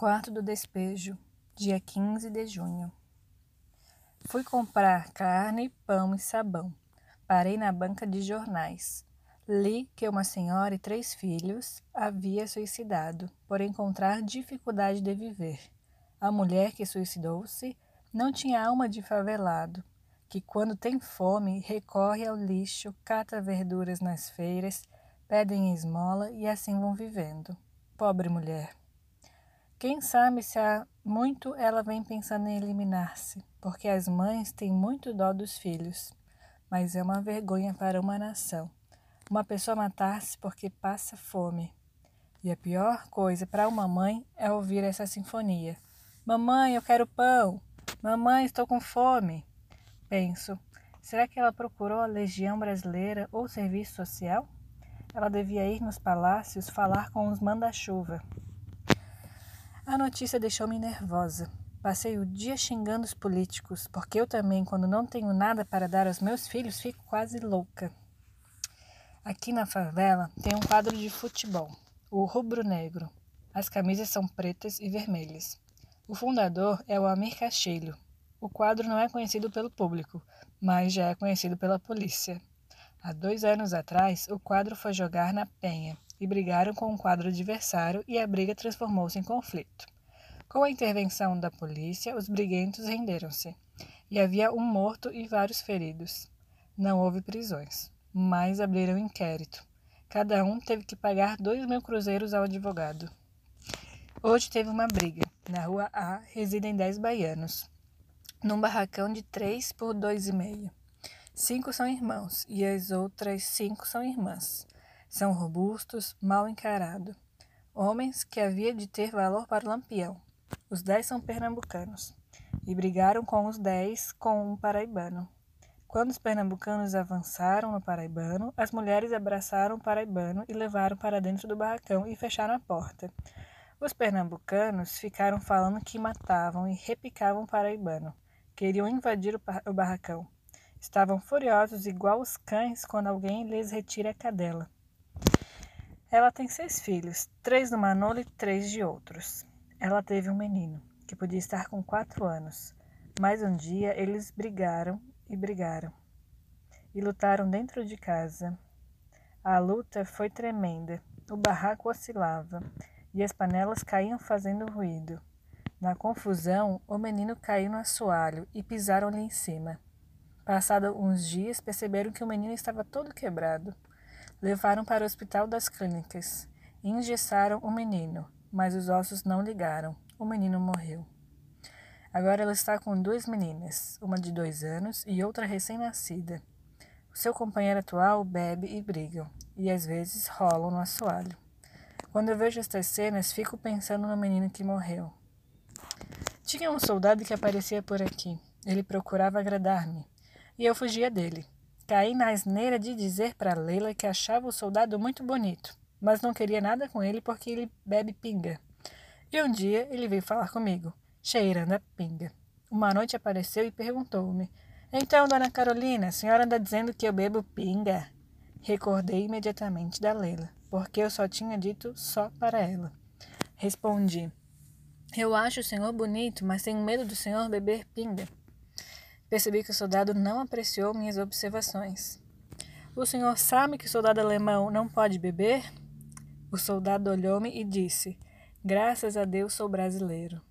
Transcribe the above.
quarto do despejo, dia 15 de junho. Fui comprar carne, pão e sabão. Parei na banca de jornais. Li que uma senhora e três filhos havia suicidado por encontrar dificuldade de viver. A mulher que suicidou-se não tinha alma de favelado, que quando tem fome recorre ao lixo, cata verduras nas feiras, pedem esmola e assim vão vivendo. Pobre mulher. Quem sabe se há muito ela vem pensando em eliminar-se, porque as mães têm muito dó dos filhos. Mas é uma vergonha para uma nação. Uma pessoa matar-se porque passa fome. E a pior coisa para uma mãe é ouvir essa sinfonia. Mamãe, eu quero pão. Mamãe, estou com fome. Penso, será que ela procurou a Legião Brasileira ou Serviço Social? Ela devia ir nos palácios falar com os manda-chuva. A notícia deixou-me nervosa. Passei o dia xingando os políticos, porque eu também, quando não tenho nada para dar aos meus filhos, fico quase louca. Aqui na favela tem um quadro de futebol, o Rubro Negro. As camisas são pretas e vermelhas. O fundador é o Amir Cacheiro. O quadro não é conhecido pelo público, mas já é conhecido pela polícia. Há dois anos atrás, o quadro foi jogar na Penha e brigaram com o quadro adversário e a briga transformou-se em conflito. Com a intervenção da polícia, os briguentos renderam-se e havia um morto e vários feridos. Não houve prisões, mas abriram inquérito. Cada um teve que pagar dois mil cruzeiros ao advogado. Hoje teve uma briga. Na rua A residem dez baianos, num barracão de três por dois e meio. Cinco são irmãos e as outras cinco são irmãs. São robustos, mal encarados. Homens que havia de ter valor para o lampião. Os dez são pernambucanos. E brigaram com os dez com um paraibano. Quando os pernambucanos avançaram no paraibano, as mulheres abraçaram o paraibano e levaram para dentro do barracão e fecharam a porta. Os pernambucanos ficaram falando que matavam e repicavam o paraibano. Queriam invadir o barracão. Estavam furiosos igual os cães quando alguém lhes retira a cadela. Ela tem seis filhos, três do Manolo e três de outros. Ela teve um menino, que podia estar com quatro anos, mas um dia eles brigaram e brigaram. E lutaram dentro de casa. A luta foi tremenda. O barraco oscilava e as panelas caíam fazendo ruído. Na confusão, o menino caiu no assoalho e pisaram-lhe em cima. Passados uns dias, perceberam que o menino estava todo quebrado. Levaram para o hospital das clínicas. Engessaram o menino, mas os ossos não ligaram. O menino morreu. Agora ela está com duas meninas, uma de dois anos e outra recém-nascida. O seu companheiro atual bebe e brigam, e às vezes rolam no assoalho. Quando eu vejo estas cenas, fico pensando no menino que morreu. Tinha um soldado que aparecia por aqui. Ele procurava agradar-me, e eu fugia dele. Caí na asneira de dizer para Leila que achava o soldado muito bonito, mas não queria nada com ele porque ele bebe pinga. E um dia ele veio falar comigo, cheirando a pinga. Uma noite apareceu e perguntou-me: Então, dona Carolina, a senhora anda dizendo que eu bebo pinga? Recordei imediatamente da Leila, porque eu só tinha dito só para ela. Respondi: Eu acho o senhor bonito, mas tenho medo do senhor beber pinga. Percebi que o soldado não apreciou minhas observações. O senhor sabe que o soldado alemão não pode beber? O soldado olhou-me e disse: Graças a Deus sou brasileiro.